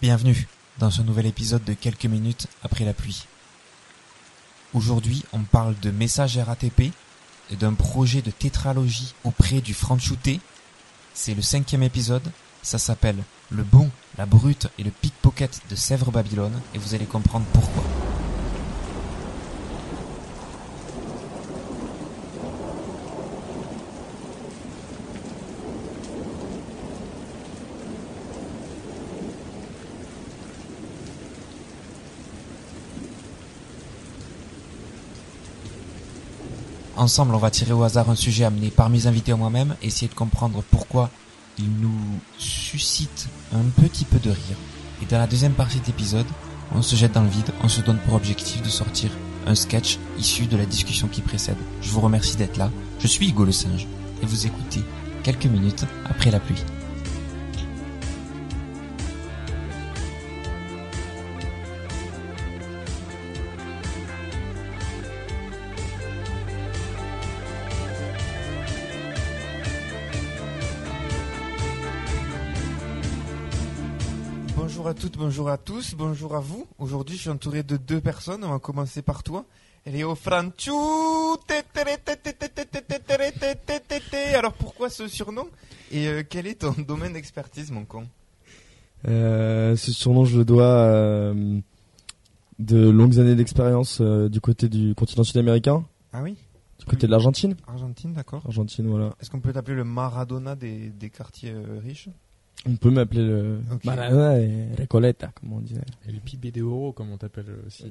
Bienvenue dans ce nouvel épisode de quelques minutes après la pluie. Aujourd'hui, on parle de messages RATP et d'un projet de tétralogie auprès du Franchouté. C'est le cinquième épisode. Ça s'appelle Le bon, la brute et le pickpocket de Sèvres Babylone et vous allez comprendre pourquoi. Ensemble, on va tirer au hasard un sujet amené par mes invités ou moi-même, essayer de comprendre pourquoi il nous suscite un petit peu de rire. Et dans la deuxième partie de l'épisode, on se jette dans le vide, on se donne pour objectif de sortir un sketch issu de la discussion qui précède. Je vous remercie d'être là. Je suis Hugo le singe et vous écoutez quelques minutes après la pluie. Bonjour à tous, bonjour à vous. Aujourd'hui, je suis entouré de deux personnes. On va commencer par toi. Léo Franchou. Alors pourquoi ce surnom? Et euh, quel est ton domaine d'expertise, mon con? Euh, ce surnom, je le dois euh, de longues années d'expérience euh, du côté du continent sud-américain, Ah oui? Du côté de l'Argentine. Argentine, d'accord. Argentine, voilà. Est-ce qu'on peut t'appeler le Maradona des, des quartiers riches? On peut m'appeler le Ok. Maradona et Recoleta, comme on disait. Et le PBDO, comme on t'appelle aussi.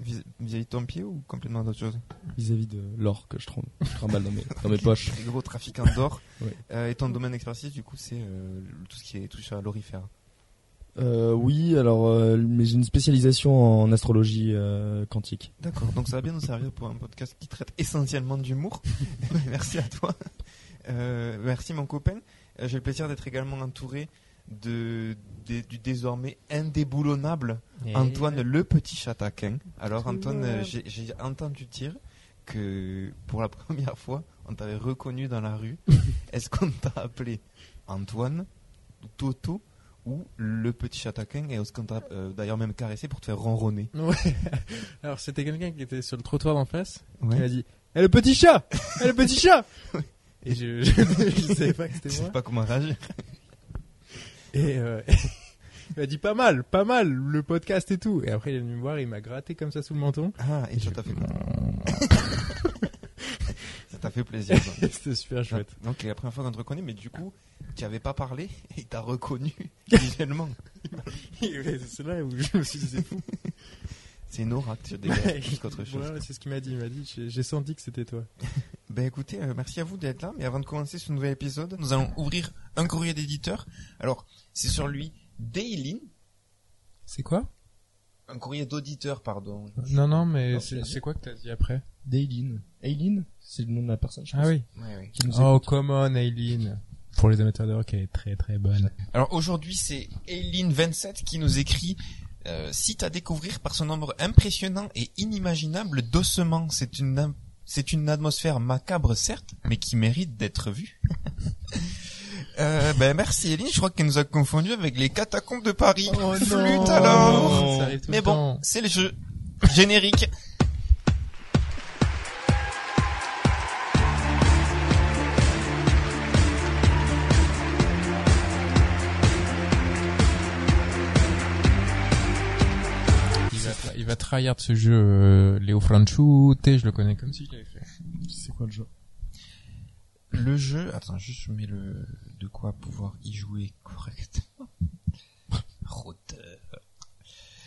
Vis- Vis-à-vis de ton pied ou complètement d'autre chose Vis-à-vis de l'or que je trompe, je trimballe dans mes, dans mes poches. Très gros trafiquant d'or. Ouais. Euh, et ton domaine d'expertise, du coup, c'est euh, tout ce qui est touché à l'orifère. Euh, oui, alors, euh, mais j'ai une spécialisation en astrologie euh, quantique. D'accord, donc ça va bien nous servir pour un podcast qui traite essentiellement d'humour. merci à toi. Euh, merci mon copain. Euh, J'ai le plaisir d'être également entouré de, du désormais indéboulonnable Antoine le petit chataquin. Alors Antoine, euh, j'ai entendu dire que pour la première fois, on t'avait reconnu dans la rue. Est-ce qu'on t'a appelé Antoine, Toto ou le petit chataquin et est-ce qu'on t'a euh, d'ailleurs même caressé pour te faire ronronner? Ouais. Alors c'était quelqu'un qui était sur le trottoir d'en face Ouais. qui m'a dit Eh le petit chat Eh le petit chat Et je, je, je savais pas que Je c'était sais moi. pas comment réagir. Et euh, il m'a dit pas mal, pas mal, le podcast et tout. Et après il est venu me voir, il m'a gratté comme ça sous le menton. Ah, et ça t'a fait Ça t'a fait plaisir. Et C'était super chouette. Donc, c'est la première fois qu'on te reconnaît, mais du coup, tu avais pas parlé et il t'a reconnu visuellement. c'est là où je me suis dit c'est fou. C'est une aura que tu dégages plus qu'autre chose. Voilà, c'est ce qu'il m'a dit. Il m'a dit j'ai senti que c'était toi. Ben écoutez, euh, merci à vous d'être là. Mais avant de commencer ce nouvel épisode, nous allons ouvrir un courrier d'éditeur. Alors, c'est sur lui Daylin, C'est quoi? Un courrier d'auditeur, pardon. Non, non, mais c'est quoi que t'as dit après? Daylin. Aileen, c'est le nom de la personne, je pense. Ah oui. Ouais, ouais. Qui nous Oh, écoute. come on, Aileen. Pour les amateurs de rock, elle est très très bonne. Alors aujourd'hui, c'est Aileen27 qui nous écrit euh, site à découvrir par son nombre impressionnant et inimaginable d'ossements. C'est une c'est une atmosphère macabre certes, mais qui mérite d'être vue. euh, ben merci Aileen, je crois qu'elle nous a confondu avec les catacombes de Paris. Oh Flûte alors. Ça arrive tout Mais bon, c'est le jeu générique. Tryhard ce jeu, euh, Léo Franchute, je le connais comme si je l'avais fait. C'est quoi le jeu? Le jeu, attends, juste je mets le de quoi pouvoir y jouer correctement.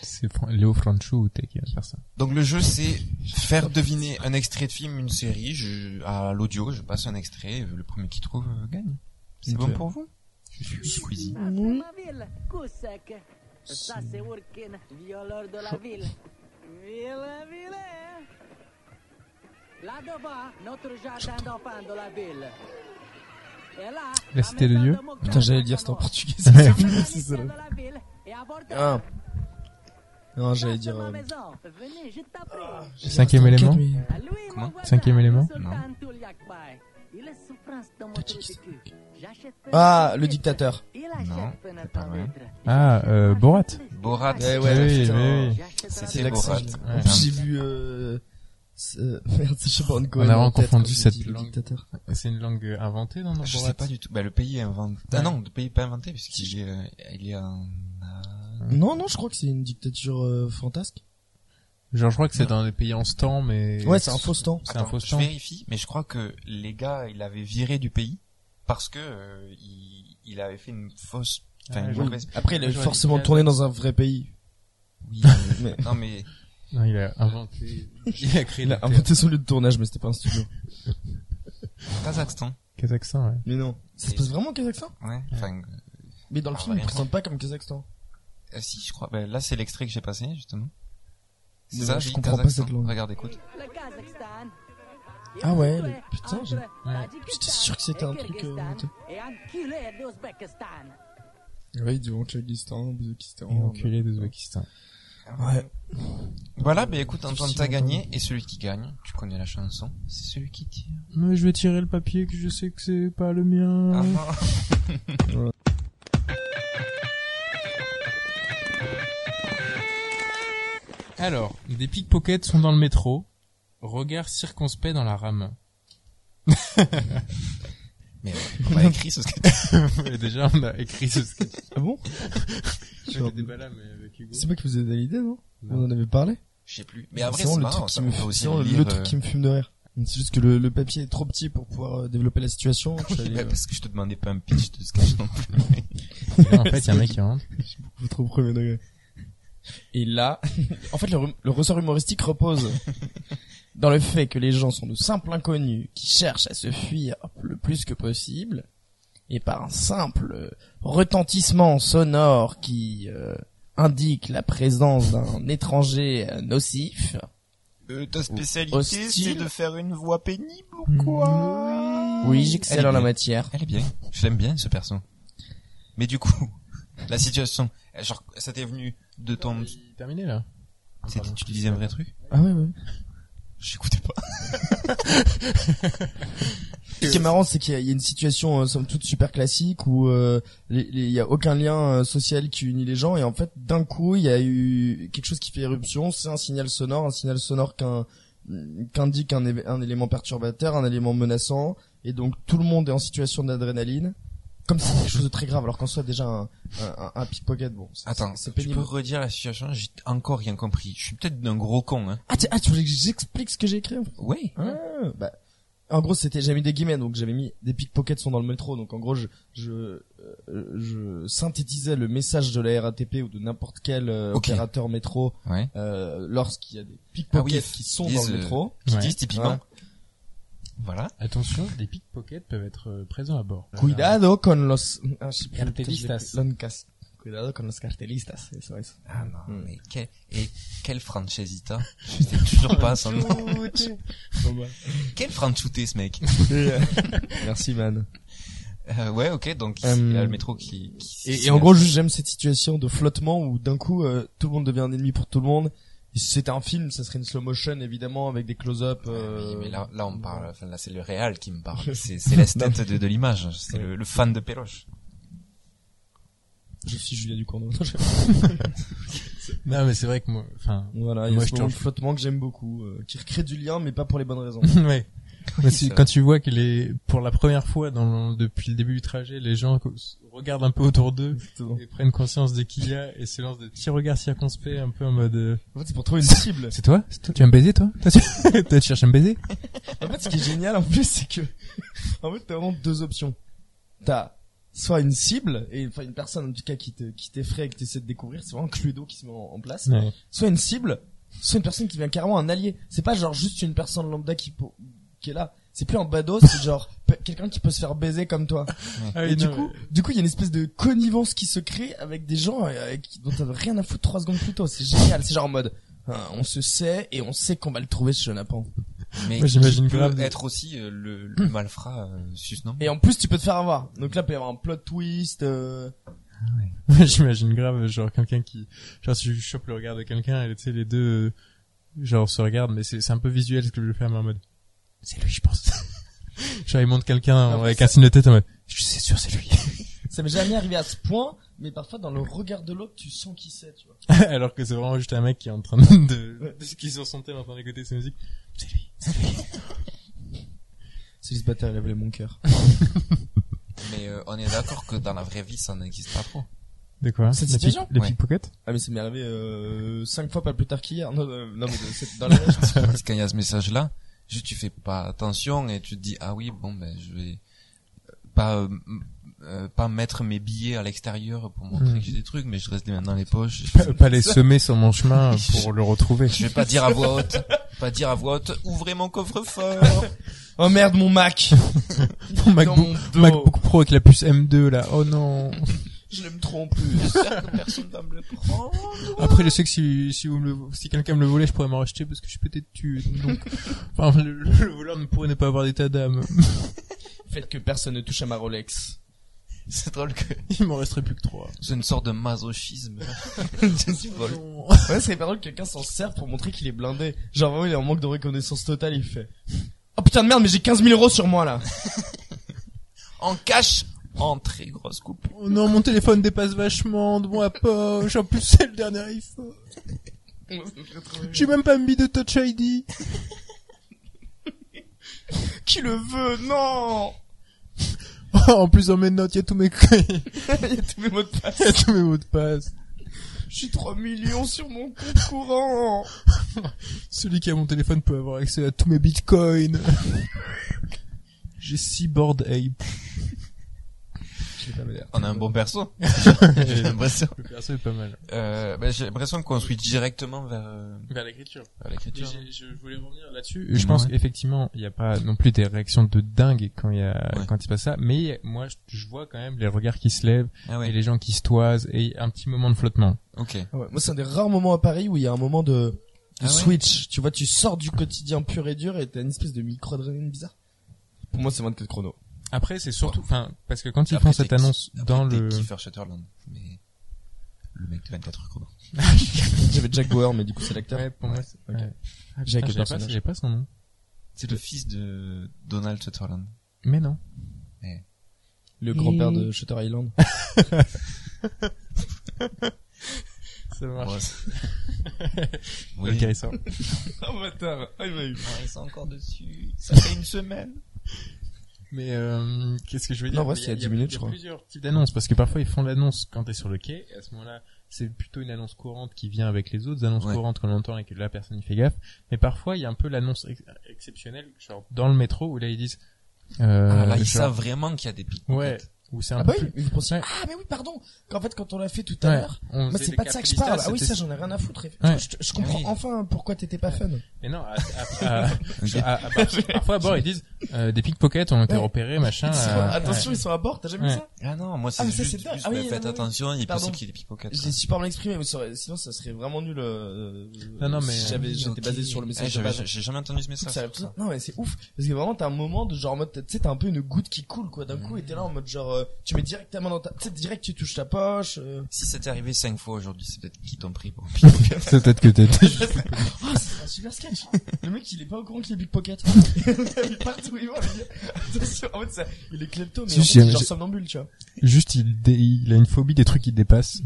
C'est Fran- Léo Franchute qui va faire ça. Donc le jeu c'est faire deviner un extrait de film, une série, je, à l'audio, je passe un extrait, le premier qui trouve euh, gagne. C'est bon pour vous? Je suis Squeezie. C'est ma ville, Kusek. Ça, c'est Urkin, violeur de la ville. Ville, ville. Là-devant, notre jardin d'enfants de la ville. Et là, La cité de Dieu Putain, j'allais dire, c'est en portugais. C'est ça. Ah. Non, j'allais dire. euh, prie. Cinquième élément Comment Cinquième élément Non. Ah, le dictateur. Non, c'est pas vrai. Ah, euh, Borat. Borat. Eh Oui, ouais, oui, putain. oui, oui. Un l'accent, Borat. je. En plus, j'ai vu. Euh... euh, Merde, c'est Sean Cohen On a en tête confondu cette langue. dictateur. C'est une langue euh, inventée dans Je Borat sais pas du tout. Bah, le pays est inventé. Ah non, le pays est pas inventé puisqu'il est, euh, il est en, Non, non, je crois que c'est une dictature euh, fantasque. Genre, je crois que c'est dans des pays en stand, mais... Ouais, c'est un faux stand. C'est un faux je stand. vérifie, mais je crois que les gars, il avait viré du pays parce que euh, il, il avait fait une fausse, enfin Ah, une oui. mauvaise. Après, il a forcément tourné dans un vrai pays. Oui, Mais- non mais Non, il a inventé... Il a créé Il a le inventé son lieu de tournage, mais c'était pas un studio. Kazakhstan. Kazakhstan, ouais. Mais non. Ça se passe vraiment au Kazakhstan? Ouais. Enfin, Mais dans le Ah, film, il rien. présente pas comme Kazakhstan. euh, si je crois. Bah, là, c'est l'extrait que j'ai passé justement. C'est Mais ça, je comprends pas cette langue. Regarde, écoute. Le Kazakhstan. Ah ouais, le- putain, J'étais sûr que c'était un truc, euh. Oui, du Kyrgyzstan, Ouzbékistan. Enculé d'Ouzbékistan. Ouais. Voilà, bah écoute, Antoine, t'as gagné et celui qui gagne, tu connais la chanson, c'est celui qui tire. Mais je vais tirer le papier que je sais que c'est pas le mien. Ah non. Alors, des pickpockets sont dans le métro. Regard circonspect dans la rame. Mais on a écrit ce que Mais déjà, on a écrit ce sketch. Ah bon? Pas là, mais avec Hugo. C'est pas que vous avez l'idée, non? Non. On en avait parlé? Je sais plus. Mais après, C'est le marrant, truc ça, qui me aussi le truc euh, qui me fume de rire. C'est juste que le, le papier est trop petit pour pouvoir euh, développer la situation. Je suis allé, Ouais, euh, parce que je te demandais pas un pitch de sketch non plus. En fait, il y a un mec qui rentre. beaucoup trop au premier degré. Et là, en fait, le, re- le ressort humoristique repose dans le fait que les gens sont de simples inconnus qui cherchent à se fuir le plus que possible, et par un simple retentissement sonore qui euh, indique la présence d'un étranger nocif. Euh, ta spécialité, c'est de faire une voix pénible ou quoi Oui, Elle j'excelle en la matière. Elle est bien. Je l'aime bien, ce perso. Mais du coup, la situation, euh, genre, ça t'est venu de ton... Terminé, là. C'était- Tu disais un vrai truc? Ah ouais, ouais. J'écoutais pas. Ce qui est marrant, c'est qu'il y, a- il y a une situation euh, somme toute super classique où euh, les- les- il y a aucun lien euh, social qui unit les gens et en fait d'un coup il y a eu quelque chose qui fait éruption, c'est un signal sonore, un signal sonore qu'un qu'indique un, éve- un élément perturbateur, un élément menaçant et donc tout le monde est en situation d'adrénaline comme si c'était quelque chose de très grave alors qu'en soit déjà un, un, un pickpocket bon Attends, c'est tu pénible. peux redire la situation J'ai encore rien compris. Je suis peut-être d'un gros con, hein. Ah, tu, ah, tu voulais que j'explique ce que j'ai écrit Oui. Ah, bah, en gros, c'était, j'avais mis des guillemets, donc j'avais mis des pickpockets sont dans le métro, donc en gros, je, je, euh, je synthétisais le message de la RATP ou de n'importe quel euh, opérateur métro Ouais. euh, lorsqu'il y a des pickpockets Ah oui, qui sont dans le euh, métro. Qui Ouais. disent typiquement. Ouais. Voilà. Attention, des pickpockets peuvent être euh, présents à bord. Cuidado con los ah, Cartelistas. Cuidado con los cartelistas, eso es. Ah non, Hmm. mais quel, et quel Francesita Je sais toujours pas son nom. Quel Franchouté ce mec Merci man. euh, Ouais, ok, donc il y a le métro qui... qui Et, et en gros, juste j'aime cette situation de flottement où d'un coup euh, tout le monde devient un ennemi pour tout le monde. Si c'était un film, ça serait une slow motion évidemment avec des close-up. euh, Oui, mais là, là on parle, enfin là c'est le réal qui me parle. C'est, c'est l'esthète de, de l'image. C'est le, le fan de Péloche. Je suis Julien Ducournau. Non, mais c'est vrai que moi, enfin, voilà, il y a Moi, ce moment de flottement que j'aime beaucoup, euh, qui recrée du lien, mais pas pour les bonnes raisons. ouais. Mais si- c'est quand tu vois que les, pour la première fois dans le- depuis le début du trajet, les gens regardent un peu autour d'eux et prennent conscience de qui il y a et se lancent des petits regards circonspects un peu en mode, euh, En fait, c'est pour trouver une cible. c'est toi? Toi? Tu vas me baiser, toi? Toi, tu, cherches à me baiser? En fait, ce qui est génial en plus, c'est que, en fait, t'as vraiment deux options. T'as soit une cible, et enfin une personne en tout cas qui te, qui t'effraie et que t'essaies de découvrir, c'est vraiment Cluedo qui se met en, en place. Ouais. Soit une cible, soit une personne qui devient carrément un allié. C'est pas genre juste une personne lambda qui est là. C'est plus un badass, c'est genre quelqu'un qui peut se faire baiser comme toi. Ah et oui, du non, coup, du coup, il y a une espèce de connivence qui se crée avec des gens euh, qui, dont t'avais rien à foutre trois secondes plus tôt. C'est génial. C'est genre en mode, hein, on se sait et on sait qu'on va le trouver ce chenapan. Mais Moi, j'imagine peut grave- être aussi euh, le, le malfrat euh. Et en plus, tu peux te faire avoir. Donc là, il peut y avoir un plot twist. Euh... J'imagine grave, genre quelqu'un qui, genre si je chope le regard de quelqu'un et tu sais les deux, euh, genre se regardent, mais c'est c'est un peu visuel ce que je veux faire, mais en mode, c'est lui, je pense. Genre, il montre quelqu'un avec un signe de tête en mode, je suis sûr, c'est lui. Ça m'est jamais arrivé à ce point, mais parfois dans le regard de l'autre, tu sens qui c'est, tu vois. Alors que c'est vraiment juste un mec qui est en train de, de, qui est sur son thème en train d'écouter sa musique. C'est lui, c'est lui. Célibataire, il avait mon cœur. Mais euh, on est d'accord que dans la vraie vie, ça n'existe pas trop. De quoi? Cette situation? Les Ouais. pickpockets? Ah mais ça m'est arrivé euh, cinq fois pas plus tard qu'hier. Non, euh, non mais de- c'est dans la. Parce qu'il y a ce message-là, juste tu fais pas attention et tu te dis ah oui bon ben je vais euh, pas euh, euh, pas mettre mes billets à l'extérieur pour montrer Hmm. que j'ai des trucs, mais je reste les mains dans les poches. Pas, pas les semer sur mon chemin pour le retrouver. Je vais pas dire à voix haute, pas dire à voix haute, ouvrez mon coffre-fort. oh merde mon Mac. Mon MacBook, mon. MacBook Pro avec la puce M2 là. Oh non. Je l'aime trop en plus. J'espère que personne va me le prendre. Après, je sais que si, si vous me le, si quelqu'un me le volait, je pourrais m'en racheter parce que je suis peut-être tué. Donc, enfin, le, le voleur ne pourrait ne pas avoir d'état d'âme. Faites que personne ne touche à ma Rolex. C'est drôle que Il m'en resterait plus que trois. c'est une sorte de masochisme. du vol. Ouais, c'est pas drôle que quelqu'un s'en sert pour montrer qu'il est blindé. Genre vraiment, il est en manque de reconnaissance totale, il fait. Oh putain de merde, mais j'ai 15 000 euros sur moi là. En cash, en très grosse coupe. Oh non, mon téléphone dépasse vachement de ma poche. En plus, c'est le dernier iPhone. J'ai même pas mis de Touch ID. Qui le veut? Non en plus, dans mes notes, il y a tous mes, il Il y a tous mes mots de passe. y a tous mes mots de passe. J'ai 3 millions sur mon compte courant. Celui qui a mon téléphone peut avoir accès à tous mes bitcoins. J'ai six board ape. On a un bon perso. J'ai l'impression. Le perso est pas mal. Euh, ben, j'ai l'impression qu'on switch directement vers, euh, Vers l'écriture. vers l'écriture. je voulais revenir là-dessus. Je pense Ouais. qu'effectivement, il n'y a pas non plus des réactions de dingue quand il y a, Ouais. quand il se passe ça. Mais moi, je, vois quand même les regards qui se lèvent Ah et les gens qui se toisent et un petit moment de flottement. Ok. Ah Ouais, moi, c'est un des rares moments à Paris où il y a un moment de, de Ah ouais switch. Tu vois, tu sors du quotidien pur et dur et t'as une espèce de micro-adrénaline bizarre. Pour moi, c'est 24 chronos. Après, c'est surtout, enfin, parce que quand ils font cette annonce après, dans le, Kiefer Sutherland. Mais le mec de 24 heures chrono. J'avais Jack Bauer, mais du coup, c'est l'acteur. ouais, pour moi, Ouais, c'est, ok. ouais. Ah, J'ai le j'avais pas, pas son nom. C'est le fils de Donald Sutherland. Mais non. Le grand-père de Shutter Island. Ça marche. Oui. Ok, ça. oh, bâtard. Ah, il m'a eu. Ah, sont encore dessus. Ça fait une semaine. Mais euh, qu'est-ce que je veux dire? Non, ouais, Il y a- il y a- 10 minutes, je crois. plusieurs types d'annonces parce que parfois ils font l'annonce quand t'es sur le quai. Et à ce moment-là, c'est plutôt une annonce courante qui vient avec les autres annonces Ouais. courantes qu'on entend et que la personne y fait gaffe. Mais parfois il y a un peu l'annonce ex- exceptionnelle, genre dans le métro où là ils disent. Euh, Ah, là, ils genre- savent vraiment qu'il y a des pickpockets. Ouais. Où c'est un Ah peu bah oui, plus. Ah mais oui, pardon. Qu'en fait, quand on l'a fait tout à Ouais, l'heure, moi c'est pas de ça que je parle. Ah oui, ça j'en ai rien à foutre. Ouais. Je, je comprends Oui. enfin pourquoi t'étais pas fun. Mais non, à, à, à, à- à- parfois à bord ils disent euh, des pickpockets ont été Ouais. repérés, machin. Ils sont- euh, attention, ils sont à bord. T'as jamais vu ça Ah non, moi c'est Ah, ça, juste, Ah oui, faites non, attention, il est possible qu'il y ait des pickpockets. J'ai super mal exprimé, sinon ça serait vraiment nul. Euh, Non, non, mais- j'avais, j'étais basé sur le message base. J'ai jamais entendu ce message. Non mais c'est ouf parce que vraiment t'as un moment de genre en mode tu sais t'as un peu une goutte qui coule quoi d'un coup et t'es là en mode genre euh, tu mets directement dans ta tu sais direct tu touches ta poche euh. Si c'était arrivé cinq fois aujourd'hui, c'est peut-être qui t'ont pris pour C'est peut-être que t'es. oh c'est un super sketch le mec il est pas au courant qu'il est pickpocket il partout il va attention en fait ça il est klepto mais Si, en si, fait il est genre somnambule tu vois Juste il, dé- il a une phobie des trucs qui dépassent.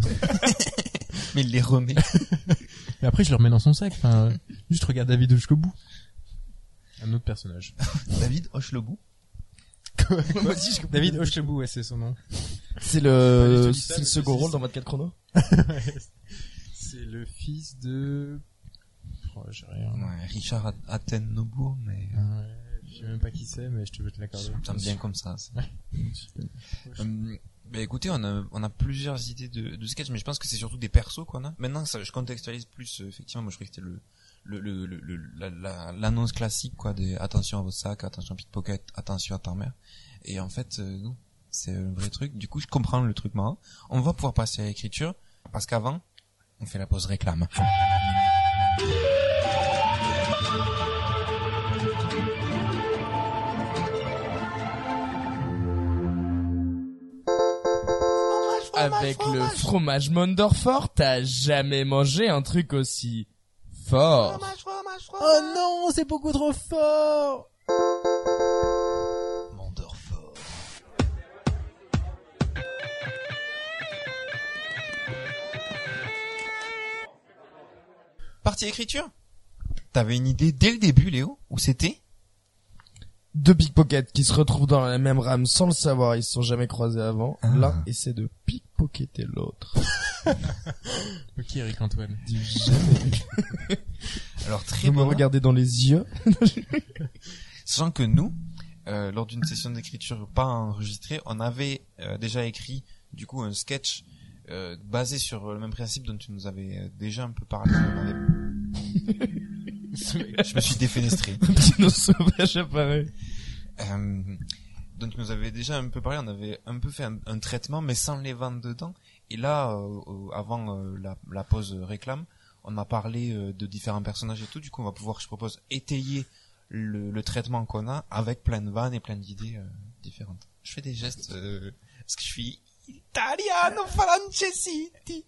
Mais il les remet. Mais après, je le remets dans son sac. Enfin, juste regarde David jusqu'au bout. Un autre personnage. David hoche le bout. Moi aussi, je comprends. David ouais, c'est son nom. c'est le c'est le second rôle dans 24 chrono c'est le fils de... Oh, j'ai rien. Ouais, Richard At- Attenborough, mais Ouais, je sais même pas qui c'est, mais je te veux te l'accorder. ça me bien comme ça. Hum, bah écoutez, on a, on a plusieurs idées de, de sketch, mais je pense que c'est surtout des persos qu'on a. Maintenant, ça, je contextualise plus, euh, effectivement, moi je croyais que c'était le, le, le, le, le- la- la- l'annonce classique, quoi, des attention à vos sacs, attention pickpocket, attention à ta mère. Et en fait, euh, non, c'est un vrai truc. Du coup, je comprends le truc marrant. On va pouvoir passer à l'écriture, parce qu'avant, on fait la pause réclame. avec le fromage Mondorfort t'as jamais mangé un truc aussi Oh non, c'est beaucoup trop fort. Fort. Partie écriture? T'avais une idée dès le début, Léo? Où c'était? Deux pickpockets qui se retrouvent dans la même rame sans le savoir, ils se sont jamais croisés avant. Ah. L'un essaie de pickpocketer l'autre. Ok, Eric Antoine. Du jamais. Alors très Vous me regardez dans les yeux. Sachant que nous, euh, lors d'une session d'écriture pas enregistrée, on avait euh, déjà écrit du coup un sketch euh, basé sur le même principe dont tu nous avais euh, déjà un peu parlé. Avait- Je me suis défenestré. Un ours sauvage apparaît. Euh, dont tu nous avais déjà un peu parlé, on avait un peu fait un, un traitement, mais sans les ventes dedans. Et là, euh, euh, avant euh, la, la pause réclame, on a parlé euh, de différents personnages et tout. Du coup, on va pouvoir, je propose, étayer le, le traitement qu'on a avec plein de vannes et plein d'idées différentes. Je fais des gestes euh, parce que je suis italiano francesiti.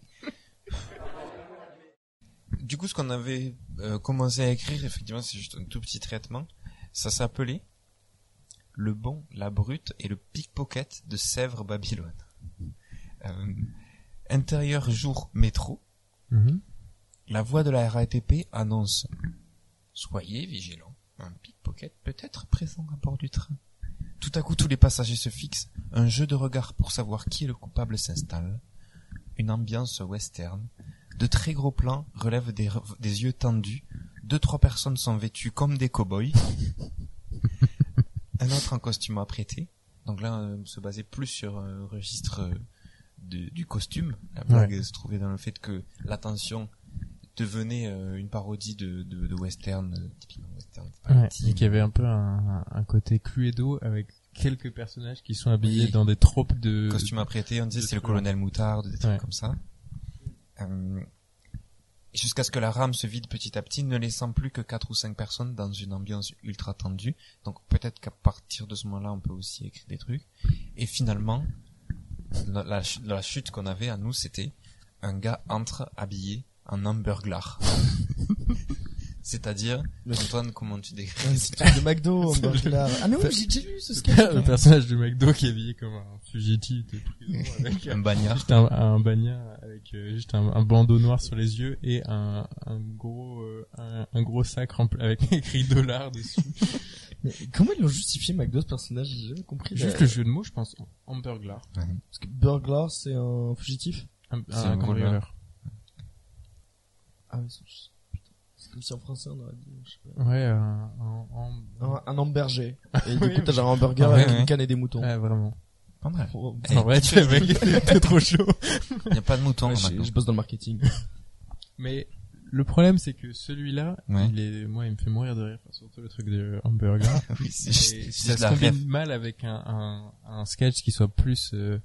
Du coup, ce qu'on avait euh, commencé à écrire, effectivement, c'est juste un tout petit traitement. Ça s'appelait le bon, la brute et le pickpocket de Sèvres Babylone. Euh, intérieur jour métro, Mhm. la voix de la RATP annonce Soyez vigilants, un pickpocket peut être présent à bord du train. Tout à coup, tous les passagers se fixent, un jeu de regard pour savoir qui est le coupable s'installe, une ambiance western, de très gros plans relèvent des, des yeux tendus, deux trois personnes sont vêtues comme des cow-boys, un autre en costume apprêté, donc là, euh, se basait plus sur un registre euh, de- du costume. La blague se trouvait dans le fait que l'attention devenait euh, une parodie de, de, de western, euh, typiquement western. Ouais, et qu'il y avait un peu un, un côté Cluedo avec quelques personnages qui sont habillés Oui. dans des tropes de costume apprêté, on disait c'est le colonel Moutarde, des trucs Ouais. comme ça. Euh, Jusqu'à ce que la rame se vide petit à petit, ne laissant plus que quatre ou cinq personnes dans une ambiance ultra tendue. Donc peut-être qu'à partir de ce moment-là, on peut aussi écrire des trucs. Et finalement, la, la la chute qu'on avait à nous, c'était un gars entre habillé en hamburglar. C'est-à-dire, Antoine, comment tu décris petit truc de McDo, hamburger. Ah mais oui, j'ai déjà lu ce sketch. le personnage de McDo qui est habillé comme un fugitif de prison avec un bagnard juste un, un bagnat avec euh, juste un, un bandeau noir sur les yeux et un, un gros euh, un, un gros sac rempli avec écrit dollar dessus. Mais comment ils l'ont justifié McDo ce personnage J'ai jamais compris. Juste le jeu de mots, je pense. Hamburglar. Parce que burglar c'est un fugitif. Un, C'est un un cambrioleur. Ah oui, c'est. C'est comme si en français on aurait dit, je sais pas. Ouais, un, un, un- Un, un hamburger. Et du coup t'as genre un hamburger Ouais, avec ouais. une canne et des moutons. Ouais, vraiment. Pas mal. Oh, Eh, En vrai, tu sais, mec, t'es trop chaud. Il n'y a pas de mouton ouais, maintenant. je, je bosse dans le marketing. Mais le problème, c'est que celui-là, Ouais. il est, moi, il me fait mourir de rire, enfin, surtout le truc de hamburger. Oui, c'est Et juste, c'est ça se la combine mal avec un, un, un sketch qui soit plus, euh,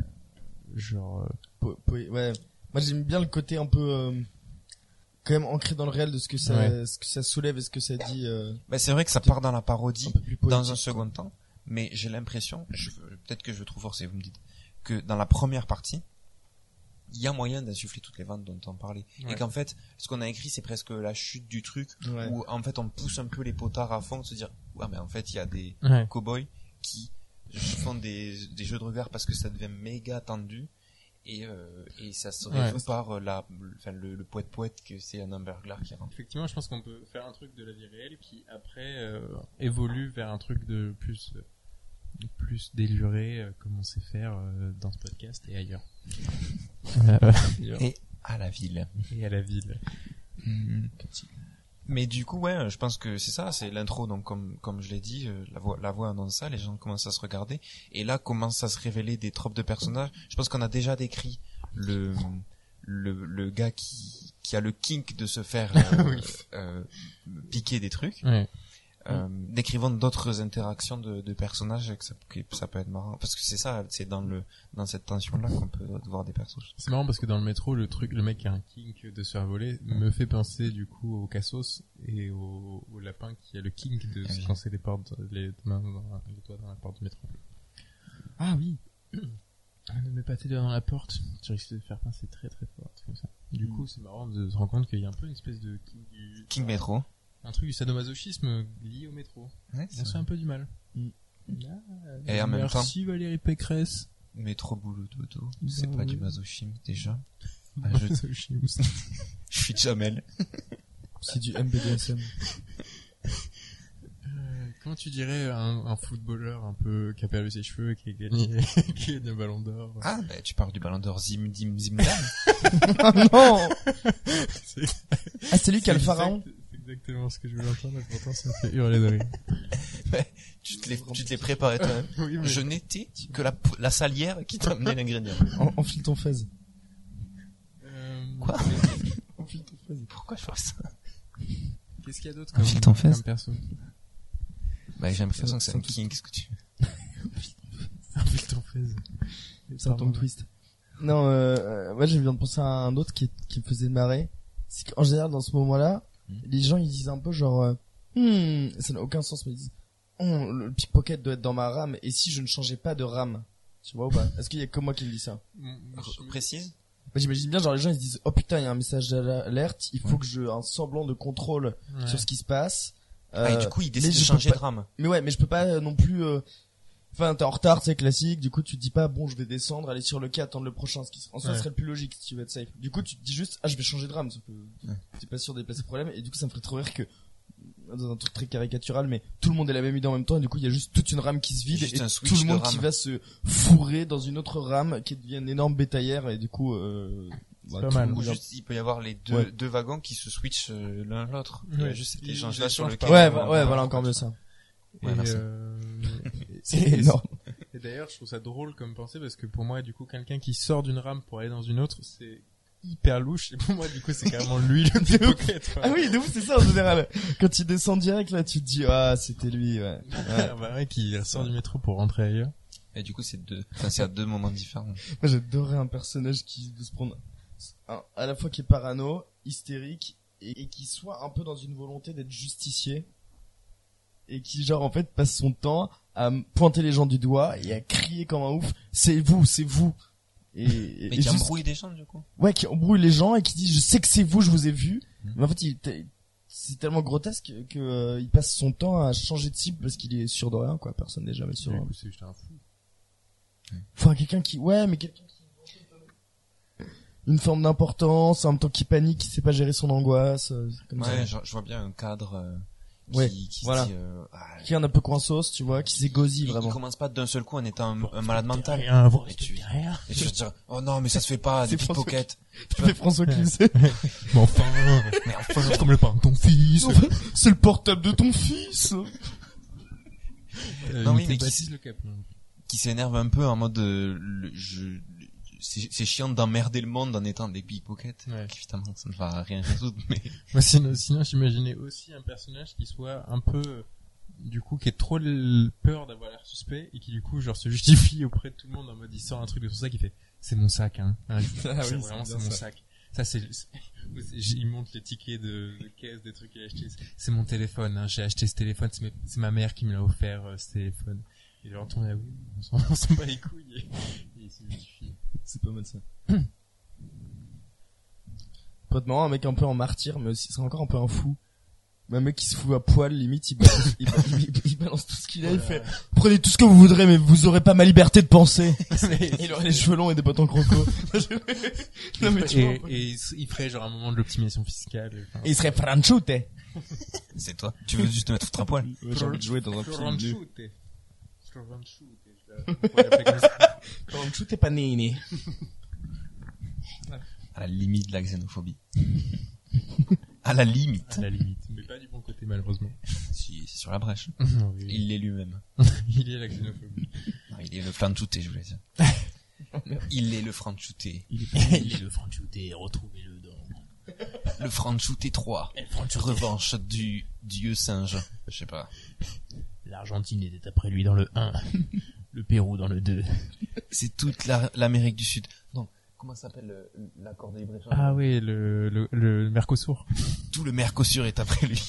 euh, genre, euh, Po- po- ouais. Moi j'aime bien le côté un peu euh, quand même ancré dans le réel de ce que ça Ouais. ce que ça soulève et ce que ça dit euh, Bah, c'est vrai que ça part dans la parodie un dans un second temps, mais j'ai l'impression, je- peut-être que je trouve forcé, vous me dites, que dans la première partie, il y a moyen d'insuffler toutes les ventes dont on parlait. Et qu'en fait, ce qu'on a écrit, c'est presque la chute du truc, Ouais. où en fait on pousse un peu les potards à fond, de se dire, ouais mais en fait il y a des ouais. cow-boys qui font des, des jeux de regard parce que ça devient méga tendu. Et, euh, et ça se Ouais. résout par euh, la, enfin, le, le poète poète que c'est un hamburger qui rentre. Effectivement, je pense qu'on peut faire un truc de la vie réelle qui après euh, évolue vers un truc de plus plus déluré euh, comme on sait faire euh, dans ce podcast et ailleurs. Et à la ville. et à la ville. Mais du coup, ouais, je pense que c'est ça, c'est l'intro. Donc, comme comme je l'ai dit, euh, la voix la voix annonce ça, les gens commencent à se regarder, et là commencent à se révéler des tropes de personnages. Je pense qu'on a déjà décrit le le le gars qui qui a le kink de se faire euh, Oui. euh, piquer des trucs. Ouais. Euh, décrivant d'autres interactions de, de personnages que ça, que ça peut être marrant parce que c'est ça c'est dans le dans cette tension là qu'on peut voir des personnages C'est marrant parce que dans le métro, le truc, le mec qui a un kink de se faire voler me fait penser du coup au cassos et au, au lapin qui a le kink de Ah se oui. lancer les portes, les mains dans, les doigts dans la porte du métro. Ah oui. Ne mets pas tes doigts dans la porte, tu risques de faire pincer très très fort, comme ça. Du coup, c'est marrant de se rendre compte qu'il y a un peu une espèce de kink du... King Metro Un truc du sadomasochisme lié au métro. ouais, On se fait un peu du mal. Mm. Et en même merci Valérie Pécresse. Métro boulot dodo c'est Bah pas oui. du masochisme déjà Ah, je- Masochisme. Je suis Jamel. C'est du MBDSM. Euh, comment tu dirais un, un footballeur un peu qui a perdu ses cheveux et qui a gagné, qui a gagné le ballon d'or? Ah, bah, tu parles du ballon d'or Zim Dim Zim Dam. Ah non C'est- Ah, c'est lui qui a le C'est pharaon C'est exactement ce que je voulais entendre, et pourtant ça me fait hurler de rire. tu te l'es, tu te l'es préparé toi-même. Oui, mais Je n'étais que la, la salière qui t'a amené l'ingrédient. En- Enfile ton fez. Euh, Quoi? Enfile ton fez. Pourquoi je fais ça? Qu'est-ce qu'il y a d'autre Un comme, t'en fesse comme perso? Bah, j'ai l'impression que c'est un Ça- king, qu'est-ce que tu Un fil ton fez. C'est un tongue twist. Non, euh, euh, moi je viens de penser à un autre qui, qui me faisait marrer. C'est qu'en général, dans ce moment-là, Hmm. les gens ils disent un peu genre, euh, hmm, ça n'a aucun sens, mais ils disent, oh, le pickpocket doit être dans ma RAM, et si je ne changeais pas de RAM Tu vois ou pas? Est-ce qu'il y a que moi qui me dis ça R- précises Moi, J'imagine bien, genre les gens ils se disent, oh putain, il y a un message d'alerte, il faut Ouais. que je un semblant de contrôle Ouais. sur ce qui se passe. Ah, et Euh, du coup, il mais décide de changer pas- de rame. Mais ouais, mais je peux pas euh, non plus. euh, Enfin, t'es en retard, c'est classique. Du coup, tu te dis pas bon, je vais descendre, aller sur le quai, attendre le prochain. Ce qui en soi Ouais. serait le plus logique si tu veux être safe. Du coup, tu te dis juste ah, je vais changer de rame. Que Ouais. t'es pas sûr de déplacer le problème. Et du coup, ça me ferait trop rire que dans un truc très caricatural, mais tout le monde est la même idée en même temps. Et du coup, il y a juste toute une rame qui se vide Juste et tout le de monde qui va se fourrer dans une autre rame qui devient une énorme bétaillère. Et du coup, euh, bah, pas mal. Ou juste, il peut y avoir les deux, Ouais. deux wagons qui se switchent euh, l'un l'autre. Ouais. juste cet échange-là sur le. Ouais, ouais, voilà encore mieux ça. Ouais, et, merci. euh, C'est énorme. Et d'ailleurs, je trouve ça drôle comme pensée parce que pour moi, du coup, quelqu'un qui sort d'une rame pour aller dans une autre, c'est hyper louche. Et pour moi, du coup, c'est carrément lui le pickpocket. Ah oui, de ouf, c'est ça en général. Quand il descend direct là, tu te dis ah c'était lui. Ouais. Ouais. bah ouais, qui sort du métro pour rentrer ailleurs. Et du coup, c'est deux, enfin, c'est à deux moments différents. Moi, j'adorais un personnage qui veut se prendre un- à la fois qui est parano, hystérique et, et qui soit un peu dans une volonté d'être justicier et qui genre en fait passe son temps à pointer les gens du doigt et à crier comme un ouf, c'est vous, c'est vous. Et, et- Mais et qui juste- embrouille des gens, du coup. ouais, qui embrouille les gens et qui dit je sais que c'est vous, je vous ai vu. Mhm. Mais en fait, il c'est tellement grotesque que euh, il passe son temps à changer de cible parce qu'il est sûr de rien quoi. Personne n'est jamais sûr. de Du rien. coup, c'est juste un fou. Faut quelqu'un qui, ouais, mais quelqu'un qui une forme d'importance, en même temps qui panique, qui sait pas gérer son angoisse, euh, comme Ouais, ça. je, je vois bien un cadre euh, qui, Ouais, qui voilà. se dit, euh, ah, Quelqu'un d'un peu coinsos, tu vois, qui s'égosille il, il vraiment. commence pas d'un seul coup en étant un, un malade mental. Rien, Et tu- respectez rien. Et tu vas te dire, oh non, mais ça se fait pas, des pickpockets. Tu fais François Cluzet. Mais enfin, Mais enfin, comme le parent de ton fils. c'est le portable de ton fils. Euh, Non, oui, il mais qui non. qui s'énerve un peu en mode, euh, le- je, c'est c'est chiant d'emmerder le monde en étant des pickpockets. Ouais. Évidemment, ça ne va rien résoudre, mais Moi, sinon, sinon j'imaginais aussi un personnage qui soit un peu, du coup, qui ait trop peur d'avoir l'air suspect et qui, du coup, genre, se justifie auprès de tout le monde en mode, il sort un truc de son sac, il fait, c'est mon sac, hein. C'est Ah oui, vraiment, c'est c'est bien mon ça. sac. Ça, c'est, c'est- il monte les tickets de, de caisse, des trucs qu'il a achetés. C'est mon téléphone, hein. J'ai acheté ce téléphone, c'est, c'est ma mère qui me l'a offert, euh, ce téléphone. Et genre, on ah oui, on s'en, bat les couilles et, et il se justifie. C'est pas mal ça. Pas de marrant, un mec un peu en martyr, mais aussi, c'est encore un peu un fou. Un mec qui se fout à poil, limite, il balance, il, il- il balance tout ce qu'il a, il fait, prenez tout ce que vous voudrez, mais vous aurez pas ma liberté de penser. il aurait les cheveux longs et des bottes en croco. non, mais tu et, il ferait genre un moment de l'optimisation fiscale. enfin, Et il serait franchute. c'est toi. Tu veux juste te mettre foutre à poil. J'ai envie de jouer dans un film. Franchute. L'appeler comme ça. Franchute panini. À la limite de la xénophobie. à la limite. À la limite, mais pas du bon côté malheureusement. Si, c'est sur la brèche. Non, oui. Il l'est lui-même. Il est la xénophobie. Non, il est le franchouté, je voulais dire. il est le franchouté. Il est le franchute, retrouvez-le dans... Le franchouté 3. Revanche du dieu singe. Je sais pas. L'Argentine était après lui dans le 1, le Pérou dans le 2. C'est toute la- l'Amérique du Sud. Non. Comment s'appelle euh, l'accord de libre-échange Ah oui, le, le, le Mercosur. Tout le Mercosur est après lui.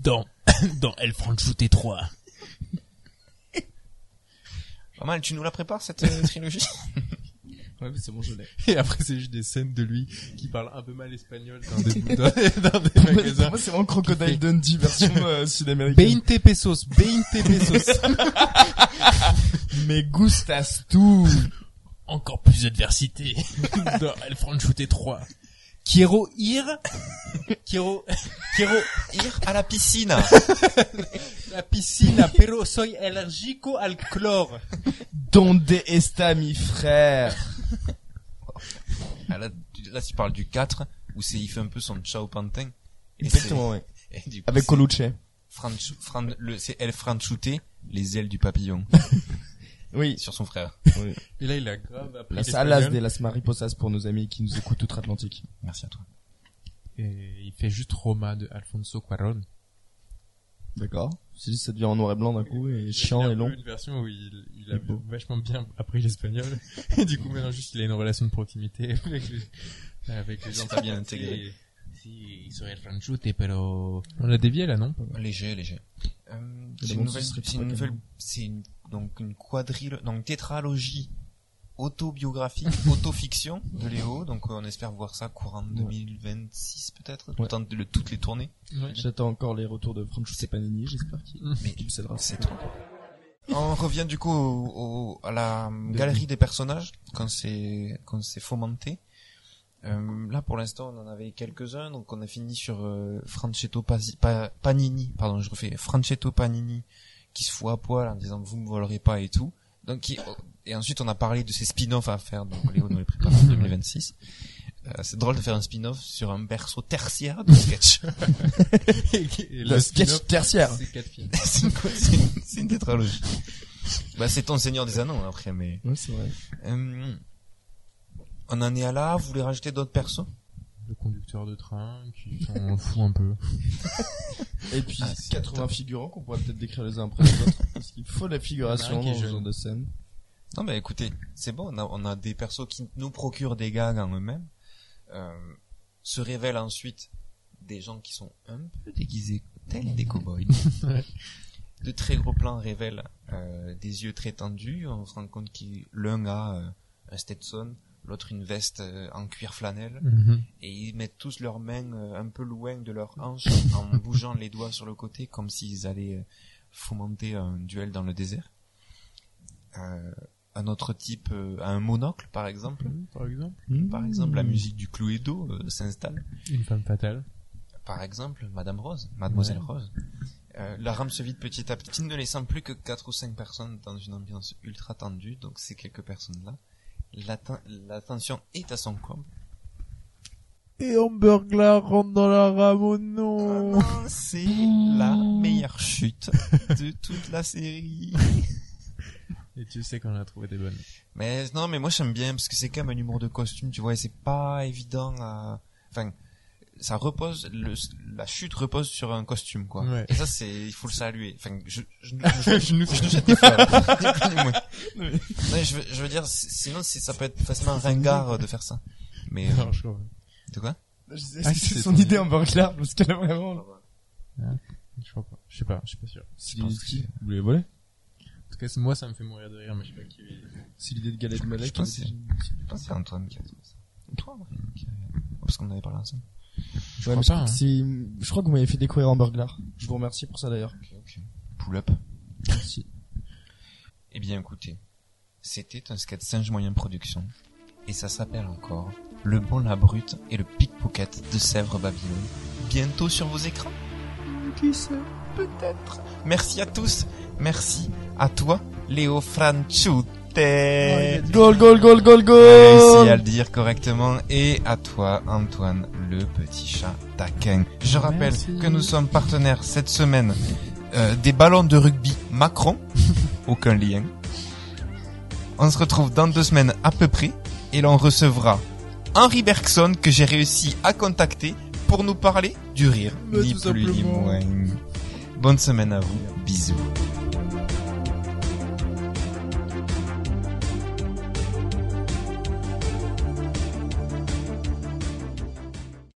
Dans, dans El Franchute 3. Pas mal, tu nous la prépares cette euh, trilogie? Ouais, mais c'est bon, je l'ai. Et après, c'est juste des scènes de lui qui parle un peu mal espagnol dans des, dans, des magasins. pour moi, c'est vraiment Crocodile Dundee version euh, sud-américaine. 20 pesos, 20 pesos. Me gustas tú. Encore plus d'adversité dans El Franchute 3. Quiero ir, quiero, quiero Ir à la piscine. la piscina, pero soy alérgico al clore. Donde está mi frère? Ah, là, tu- là, tu parles du 4, où c'est, il fait un peu son ciao pantin. Et Exactement, ouais. c'est- et du coup, Avec c'est Fran- le, c'est El Franchute, les ailes du papillon, Oui. sur son frère. Et là, il a grave appris Las alas de l'espagnol. las mariposas pour nos amis qui nous écoutent outre-Atlantique. Merci à toi. Et il fait juste Roma de Alfonso Cuarón. D'accord. C'est juste ça devient en noir et blanc d'un coup et Il chiant a et long. Une version où il, il a Et beau. vachement bien appris l'espagnol. Et du coup, maintenant, juste, il a une relation de proximité avec les, avec les gens. C'est pas bien intégré. Si, soy el franchute, pero... On l'a dévié, là, non? Léger, léger. Euh, Et c'est une nouvelle, c'est une nouvelle, c'est une, donc une quadrille, donc tétralogie autobiographique, autofiction de Léo. Donc euh, on espère voir ça courant 2026 peut-être, le Ouais. temps de le- toutes les tournées. Ouais. J'attends encore les retours de Franchute Panini, j'espère qu'il Mais qu'il me cédera. c'est tout. On revient du coup au, au- à la galerie des personnages quand c'est quand c'est fomenté. Euh, là pour l'instant on en avait quelques-uns donc on a fini sur euh, Francetto Pasi- Pa- Panini pardon je refais Francetto Panini qui se fout à poil en disant vous me volerez pas et tout donc qui- et ensuite on a parlé de ces spin-offs à faire donc Léo nous les prépare pour 2026 Euh, c'est drôle de faire un spin-off sur un berceau tertiaire de sketch Et Le sketch tertiaire. C'est quatre films. c'est quoi c'est une, c'est une tétralogie bah c'est ton Seigneur des Anneaux après mais Ouais, c'est vrai. Euh, on en est à là, vous voulez rajouter d'autres persos? Le conducteur de train qui s'en fout un peu. Et puis Ah, c'est 80 figurants qu'on pourrait peut-être décrire les uns après les autres. Parce qu'il faut la figuration en dans ce genre de scène. Non mais écoutez, c'est bon, on a, on a des persos qui nous procurent des gags en eux-mêmes, euh, se révèlent ensuite des gens qui sont un peu déguisés tels des cow-boys. De très gros plans révèlent euh, des yeux très tendus, on se rend compte que l'un a euh, un Stetson, l'autre une veste euh, en cuir flanelle, et ils mettent tous leurs mains un peu loin de leurs hanches en bougeant les doigts sur le côté comme s'ils allaient fomenter un duel dans le désert. Euh, un autre type euh, a un monocle par exemple. Par exemple. Par exemple, la musique du Cluedo euh, s'installe. Une femme fatale. Par exemple, Madame Rose, Mademoiselle Rose. Euh, la rame se vide petit à petit, ne laissant plus que quatre ou cinq personnes dans une ambiance ultra tendue. Donc ces quelques personnes-là, la, la tension est à son comble. Et Hamburglar rentre dans la rame, oh Ah non non, c'est la meilleure chute de toute la série. Et tu sais qu'on a trouvé des bonnes. Mais non, mais moi j'aime bien parce que c'est quand même un humour de costume, tu vois, et c'est pas évident à. Enfin, ça repose, le, la chute repose sur un costume, quoi. Ouais. Et ça, c'est, il faut le saluer. Enfin, je, je, je, je, nous, je des fleurs. Non, mais je veux, je veux dire, sinon, ça peut être facilement ringard de faire ça. Mais, Alors, je vois. de quoi? Je sais, Ah, c'est c'est son idée en burglar parce qu'elle a vraiment. Je crois pas. Je sais pas, je suis pas sûr. Que de- Vous voulez voler? En tout cas, c'est- moi, ça me fait mourir de rire, mais je sais pas qui. C'est l'idée de galette Malek. Je pense que c'est- Je pense que c'est Antoine qui a trouvé ça. Toi, ouais. Parce qu'on avait parlé ensemble. Je Ouais, crois pas. hein. que je crois que vous m'avez fait découvrir en burglar. Je vous remercie pour ça d'ailleurs. Ok, ok. Pull up. Merci. Eh bien, écoutez, c'était un sketch Singe Moyen Production, et ça s'appelle encore Le Bon La Brute et le Pickpocket de Sèvres Babylone. Bientôt sur vos écrans Qui sait? Peut-être. Merci à tous. Merci à toi, Léo Franchute. Goal, goal, goal, goal, Réussi à goal le dire correctement. Et à toi, Antoine, le petit chat taquin. Je rappelle Merci. que nous sommes partenaires cette semaine euh, des ballons de rugby Macron. Aucun lien. On se retrouve dans deux semaines à peu près. Et l'on recevra Henri Bergson que j'ai réussi à contacter pour nous parler du rire. Mais ni plus ni moins. Bonne semaine à vous. Bisous.